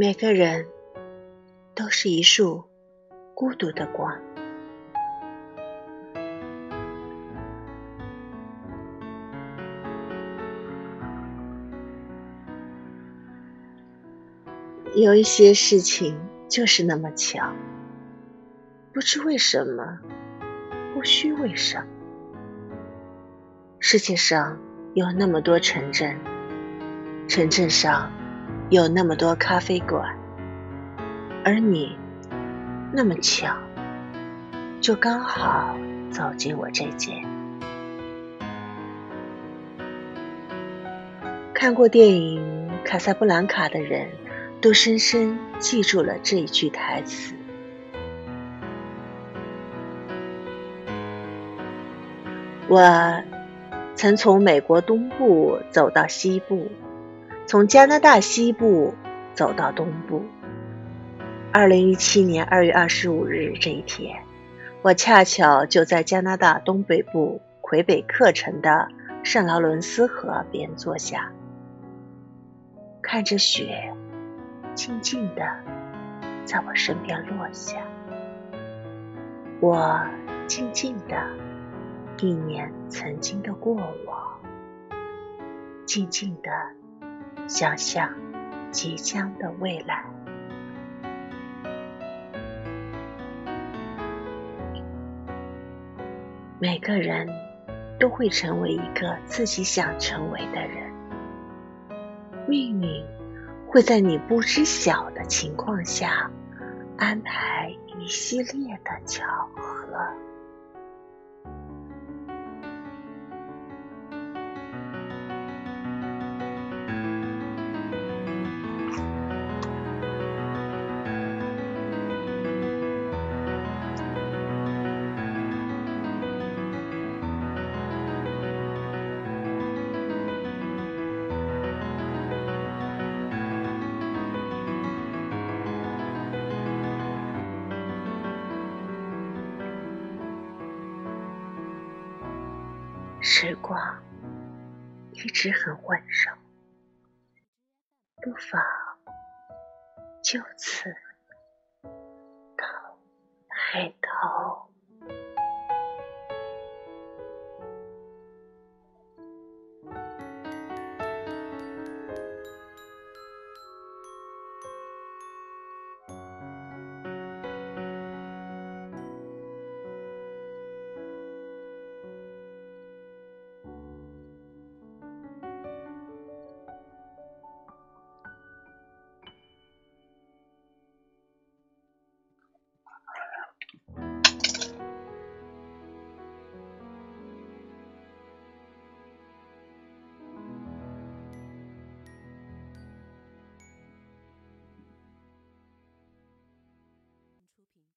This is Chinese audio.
每个人都是一束孤独的光。有一些事情就是那么巧，不知为什么，不需为什么。世界上有那么多城镇，城镇上有那么多咖啡馆，而你那么巧，就刚好走进我这间。看过电影《卡萨布兰卡》的人。都深深记住了这一句台词。我曾从美国东部走到西部，从加拿大西部走到东部。二零一七年二月二十五日这一天，我恰巧就在加拿大东北部魁北克城的圣劳伦斯河边坐下，看着雪。静静的在我身边落下，我静静的一念曾经的过往，静静的想象即将的未来。每个人都会成为一个自己想成为的人，命运。会在你不知晓的情况下安排一系列的巧合。时光一直很温柔，不妨就此到白头。